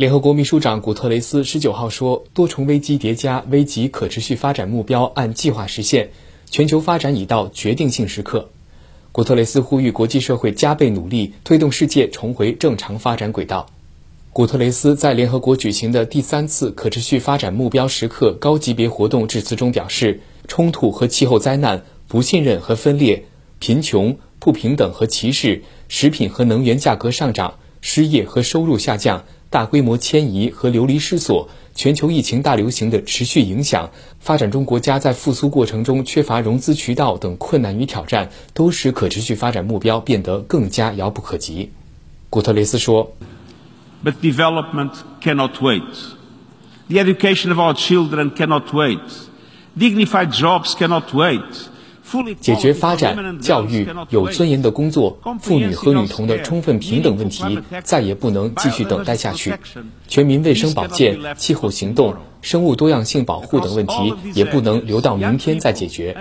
联合国秘书长古特雷斯十九号说，多重危机叠加，危及可持续发展目标按计划实现，全球发展已到决定性时刻。古特雷斯呼吁国际社会加倍努力，推动世界重回正常发展轨道。古特雷斯在联合国举行的第三次可持续发展目标时刻高级别活动致辞中表示，冲突和气候灾难、不信任和分裂、贫穷、不平等和歧视、食品和能源价格上涨、失业和收入下降、大规模迁移和流离失所。全球疫情大流行的持续影响，发展中国家在复苏过程中缺乏融资渠道等困难与挑战，都使可持续发展目标变得更加遥不可及。古特雷斯说：“But development cannot wait. The education of our children cannot wait. Dignified jobs cannot wait.” 解决发展、教育、有尊严的工作、妇女和女童的充分平等问题再也不能继续等待下去。全民卫生保健、气候行动、生物多样性保护等问题也不能留到明天再解决。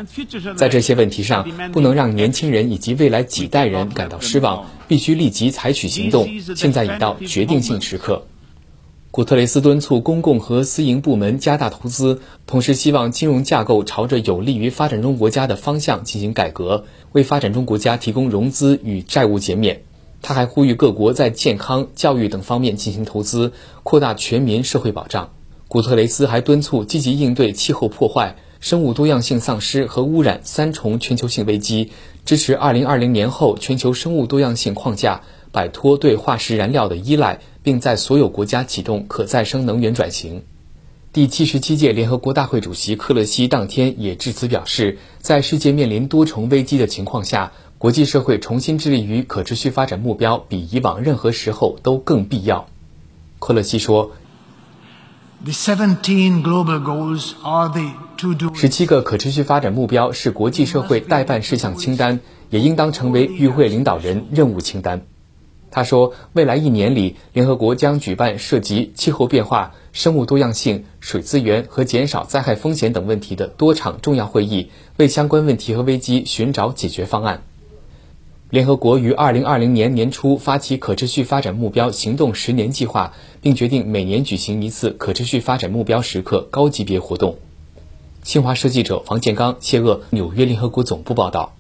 在这些问题上，不能让年轻人以及未来几代人感到失望，必须立即采取行动。现在已到决定性时刻。古特雷斯敦促公共和私营部门加大投资，同时希望金融架构朝着有利于发展中国家的方向进行改革，为发展中国家提供融资与债务减免。他还呼吁各国在健康、教育等方面进行投资，扩大全民社会保障。古特雷斯还敦促积极应对气候破坏、生物多样性丧失和污染三重全球性危机，支持2020年后全球生物多样性框架。摆脱对化石燃料的依赖，并在所有国家启动可再生能源转型。第七十七届联合国大会主席克勒西当天也致辞表示，在世界面临多重危机的情况下，国际社会重新致力于可持续发展目标，比以往任何时候都更必要。克勒西说：“十七个可持续发展目标是国际社会代办事项清单，也应当成为与会领导人任务清单。”他说，未来一年里，联合国将举办涉及气候变化、生物多样性、水资源和减少灾害风险等问题的多场重要会议，为相关问题和危机寻找解决方案。联合国于二零二零年年初发起可持续发展目标行动十年计划，并决定每年举行一次可持续发展目标时刻高级别活动。新华社记者房建刚、谢鄂纽约联合国总部报道。